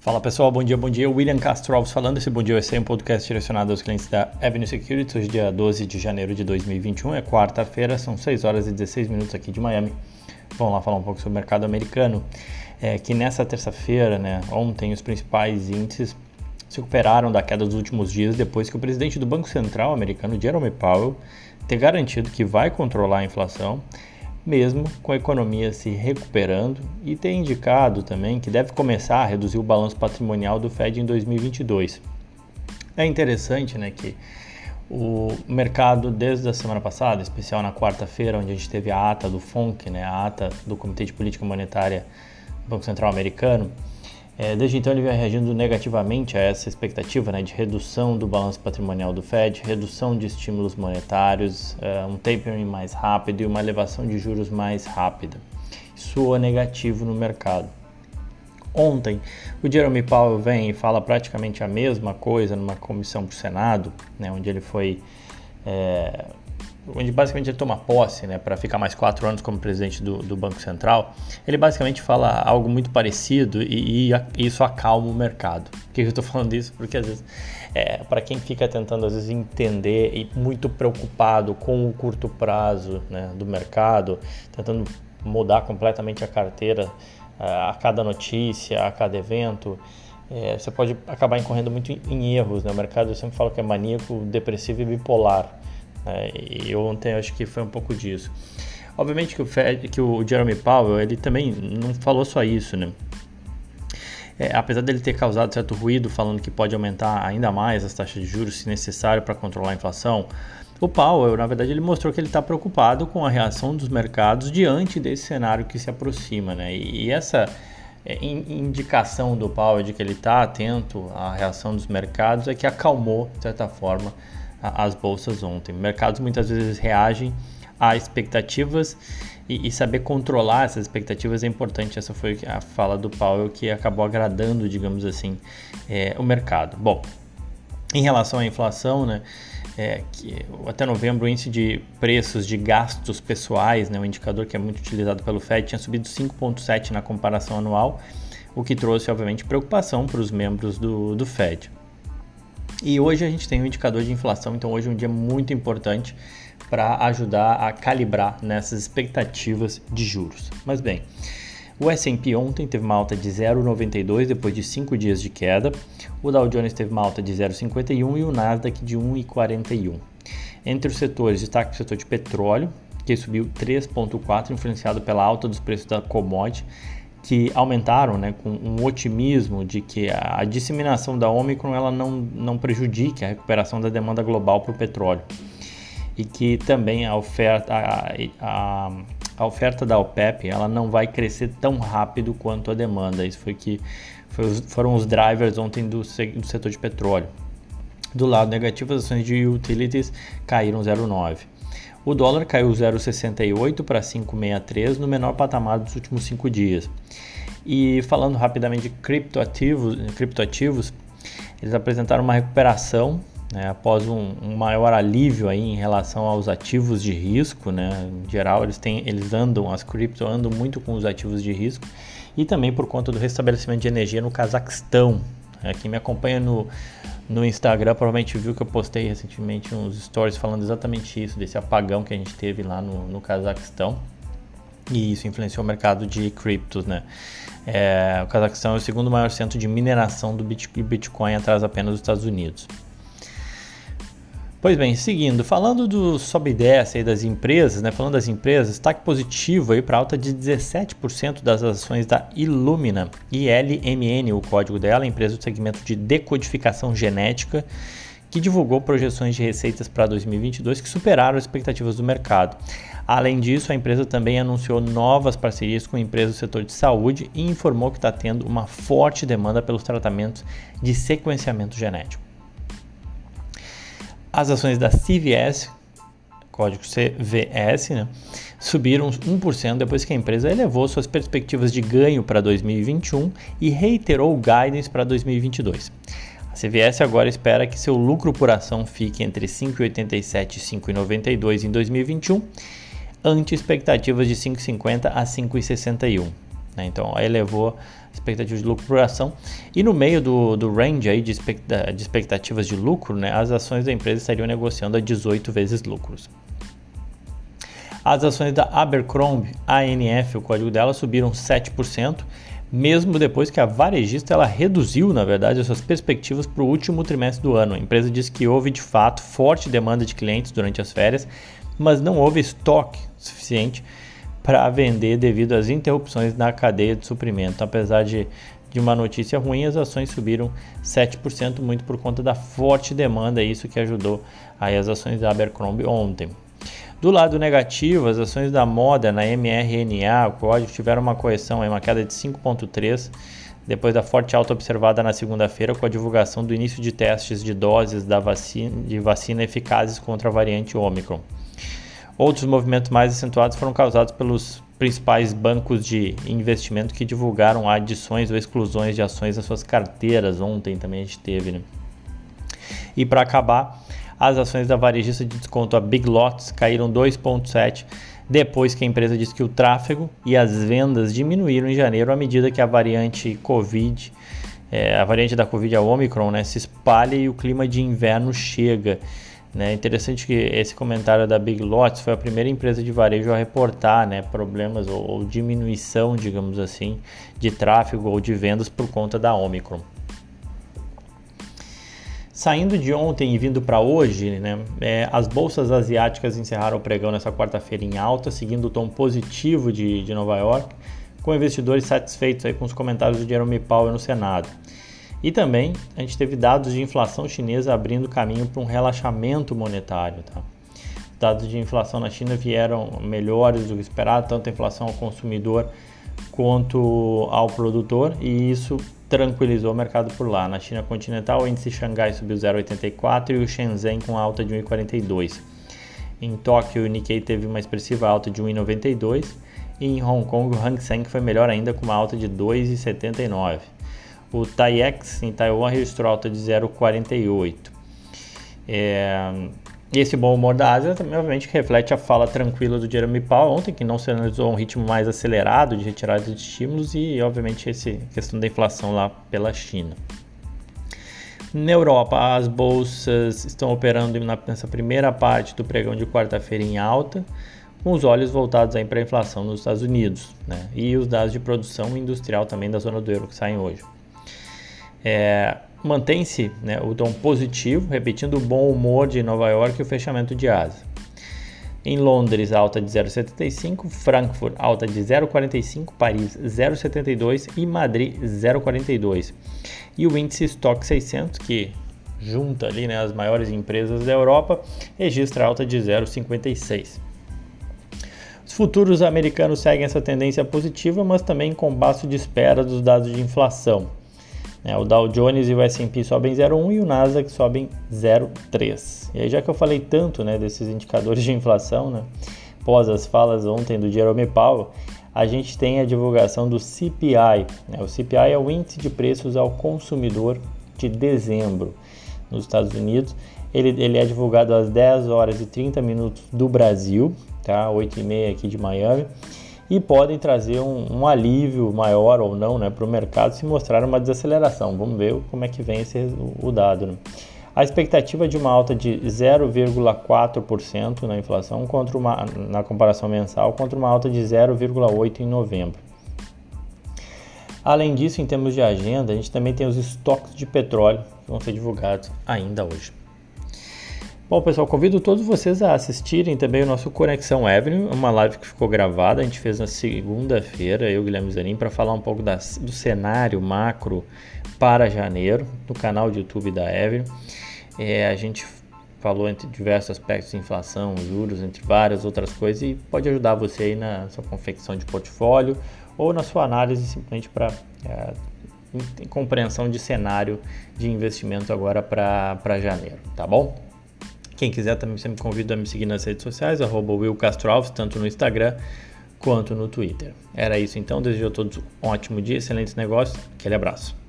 Fala pessoal, bom dia, bom dia. William Castro Alves falando. Esse Bom Dia é um podcast direcionado aos clientes da Avenue Securities. Hoje, dia 12 de janeiro de 2021, é quarta-feira, são 6 horas e 16 minutos aqui de Miami. Vamos lá falar um pouco sobre o mercado americano. É, que nessa terça-feira, né, ontem, os principais índices se recuperaram da queda dos últimos dias depois que o presidente do Banco Central americano, Jerome Powell, ter garantido que vai controlar a inflação mesmo com a economia se recuperando e tem indicado também que deve começar a reduzir o balanço patrimonial do Fed em 2022. É interessante né, que o mercado, desde a semana passada, em especial na quarta-feira, onde a gente teve a ata do FONC, né, a ata do Comitê de Política Monetária do Banco Central Americano, é, desde então ele vem reagindo negativamente a essa expectativa né, de redução do balanço patrimonial do Fed, redução de estímulos monetários, é, um tapering mais rápido e uma elevação de juros mais rápida. É negativo no mercado. Ontem, o Jeremy Powell vem e fala praticamente a mesma coisa numa comissão para o Senado, né, onde ele foi é, onde basicamente ele toma posse né, para ficar mais quatro anos como presidente do, do, Banco Central, ele basicamente fala algo muito parecido e, e isso acalma o mercado. Por que eu estou falando isso? Porque às vezes, é, para quem fica tentando às vezes entender e muito preocupado com o curto prazo né, do mercado, tentando mudar completamente a carteira é, a cada notícia, a cada evento, é, você pode acabar incorrendo muito em erros. Né? O mercado eu sempre falo que é maníaco, depressivo e bipolar. É, e ontem acho que foi um pouco disso. Obviamente que o, Fed, que o Jeremy Powell ele também não falou só isso, né? É, apesar dele ter causado certo ruído falando que pode aumentar ainda mais as taxas de juros se necessário para controlar a inflação, o Powell, na verdade, ele mostrou que ele está preocupado com a reação dos mercados diante desse cenário que se aproxima, né? E, e essa é, indicação do Powell de que ele está atento à reação dos mercados é que acalmou, de certa forma, as bolsas ontem. Mercados muitas vezes reagem a expectativas e, e, saber controlar essas expectativas é importante. Essa foi a fala do Powell que acabou agradando, digamos assim, é, o mercado. Bom, em relação à inflação, né, é, que até novembro o índice de preços de gastos pessoais, né, um indicador que é muito utilizado pelo Fed, tinha subido 5,7 na comparação anual, o que trouxe, obviamente, preocupação para os membros do, do Fed. E hoje a gente tem um indicador de inflação, então hoje é um dia muito importante para ajudar a calibrar nessas expectativas de juros. Mas bem, o S&P ontem teve uma alta de 0,92 depois de 5 dias de queda, o Dow Jones teve uma alta de 0,51 e o Nasdaq de 1,41. Entre os setores, destaque o setor de petróleo, que subiu 3,4, influenciado pela alta dos preços da commodity, que aumentaram né, com um otimismo de que a disseminação da Omicron ela não, não prejudique a recuperação da demanda global para o petróleo e que também a oferta, a, a, a, oferta da OPEP ela não vai crescer tão rápido quanto a demanda. Isso foi que foi, foram os drivers ontem do, do setor de petróleo. Do lado negativo, as ações de utilities caíram 0,9. O dólar caiu 0,68 para 5,63 no menor patamar dos últimos cinco dias. E falando rapidamente de criptoativos, criptoativos eles apresentaram uma recuperação né, após um, um, maior alívio aí em relação aos ativos de risco. Né? Em geral, eles, têm, eles andam, as cripto andam muito com os ativos de risco e também por conta do restabelecimento de energia no Cazaquistão. É, quem me acompanha no, no Instagram provavelmente viu que eu postei recentemente uns stories falando exatamente isso, desse apagão que a gente teve lá no, no Cazaquistão. E isso influenciou o mercado de criptos, né? É, o Cazaquistão é o segundo maior centro de mineração do Bitcoin atrás apenas dos Estados Unidos. Pois bem, seguindo, falando do sobe e desce aí das empresas, né? Falando das empresas, destaque positivo aí para alta de 17% das ações da Illumina, ILMN, o código dela, empresa do segmento de decodificação genética, que divulgou projeções de receitas para 2022 que superaram as expectativas do mercado. Além disso, a empresa também anunciou novas parcerias com empresas do setor de saúde e informou que está tendo uma forte demanda pelos tratamentos de sequenciamento genético. As ações da CVS, código CVS, né, subiram 1% depois que a empresa elevou suas perspectivas de ganho para 2021 e reiterou o guidance para 2022. A CVS agora espera que seu lucro por ação fique entre 5,87 e 5,92 em 2021, ante expectativas de 5,50 a 5,61. Né? Então elevou a expectativa de lucro por ação. E no meio do, do range aí de, de expectativas de lucro, né, as ações da empresa estariam negociando a 18 vezes lucros. As ações da Abercrombie, ANF, o código dela, subiram 7%, mesmo depois que a varejista ela reduziu, na verdade, as suas perspectivas para o último trimestre do ano. A empresa diz que houve de fato forte demanda de clientes durante as férias, mas não houve estoque suficiente para vender devido às interrupções na cadeia de suprimento. Apesar de, de uma notícia ruim, as ações subiram 7%, muito por conta da forte demanda, isso que ajudou aí as ações da Abercrombie ontem. Do lado negativo, as ações da moda na MRNA, o código, tiveram uma correção, uma queda de 5,3%, depois da forte alta observada na segunda-feira com a divulgação do início de testes de doses da vacina, de vacina eficazes contra a variante Omicron. Outros movimentos mais acentuados foram causados pelos principais bancos de investimento que divulgaram adições ou exclusões de ações nas suas carteiras. Ontem também a gente teve, né? E para acabar, as ações da varejista de desconto, a Big Lots, caíram 2,7% depois que a empresa disse que o tráfego e as vendas diminuíram em janeiro à medida que a variante Covid, é, a variante da Covid, a Omicron, né, se espalha e o clima de inverno chega. Né? Interessante que esse comentário da Big Lots foi a primeira empresa de varejo a reportar né, problemas ou, ou diminuição, digamos assim, de tráfego ou de vendas por conta da Omicron. Saindo de ontem e vindo para hoje, né, é, as bolsas asiáticas encerraram o pregão nessa quarta-feira em alta, seguindo o tom positivo de, de Nova York, com investidores satisfeitos aí com os comentários do Jerome Powell no Senado. E também a gente teve dados de inflação chinesa abrindo caminho para um relaxamento monetário. Tá? Dados de inflação na China vieram melhores do que esperado, tanto a inflação ao consumidor quanto ao produtor, e isso tranquilizou o mercado por lá. Na China continental, o índice Xangai subiu 0,84 e o Shenzhen com alta de 1,42. Em Tóquio, o Nikkei teve uma expressiva alta de 1,92 e em Hong Kong, o Hang Seng foi melhor ainda com uma alta de 2,79. O TAIEX em Taiwan registrou alta de 0,48. É, esse bom humor da Ásia também, obviamente, reflete a fala tranquila do Jeremy Powell ontem, que não se analisou um ritmo mais acelerado de retirada de estímulos e, obviamente, essa questão da inflação lá pela China. Na Europa, as bolsas estão operando nessa primeira parte do pregão de quarta-feira em alta, com os olhos voltados para a inflação nos Estados Unidos né? e os dados de produção industrial também da zona do euro que saem hoje. É, Mantém-se né, o tom positivo, repetindo o bom humor de Nova York e o fechamento de Ásia. Em Londres, alta de 0,75, Frankfurt, alta de 0,45, Paris, 0,72 e Madrid, 0,42. E o índice Stock 600, que junta ali né, as maiores empresas da Europa, registra alta de 0,56. Os futuros americanos seguem essa tendência positiva, mas também com baixo de espera dos dados de inflação. É, o Dow Jones e o S&P sobem 0,1 e o Nasdaq sobem 0,3. E aí já que eu falei tanto né, desses indicadores de inflação, né, após as falas ontem do Jerome Powell, a gente tem a divulgação do CPI. Né? O CPI é o Índice de Preços ao Consumidor de dezembro nos Estados Unidos. Ele, ele é divulgado às 10 horas e 30 minutos do Brasil, tá? 8 e meia aqui de Miami e podem trazer um, um alívio maior ou não né, para o mercado se mostrar uma desaceleração. Vamos ver como é que vem esse, o dado. Né? A expectativa é de uma alta de 0,4% na inflação contra uma, na comparação mensal contra uma alta de 0,8% em novembro. Além disso, em termos de agenda, a gente também tem os estoques de petróleo que vão ser divulgados ainda hoje. Bom, pessoal, convido todos vocês a assistirem também o nosso Conexão Avenue, uma live que ficou gravada, a gente fez na segunda-feira, eu Guilherme Zanin, para falar um pouco das, do cenário macro para janeiro, no canal de YouTube da Avenue. É, a gente falou entre diversos aspectos inflação, juros, entre várias outras coisas, e pode ajudar você aí na sua confecção de portfólio ou na sua análise simplesmente para é, compreensão de cenário de investimento agora para janeiro, tá bom? Quem quiser também sempre convido a me seguir nas redes sociais, arroba Will Castro Alves, tanto no Instagram quanto no Twitter. Era isso então, desejo a todos um ótimo dia, excelentes negócios, aquele abraço.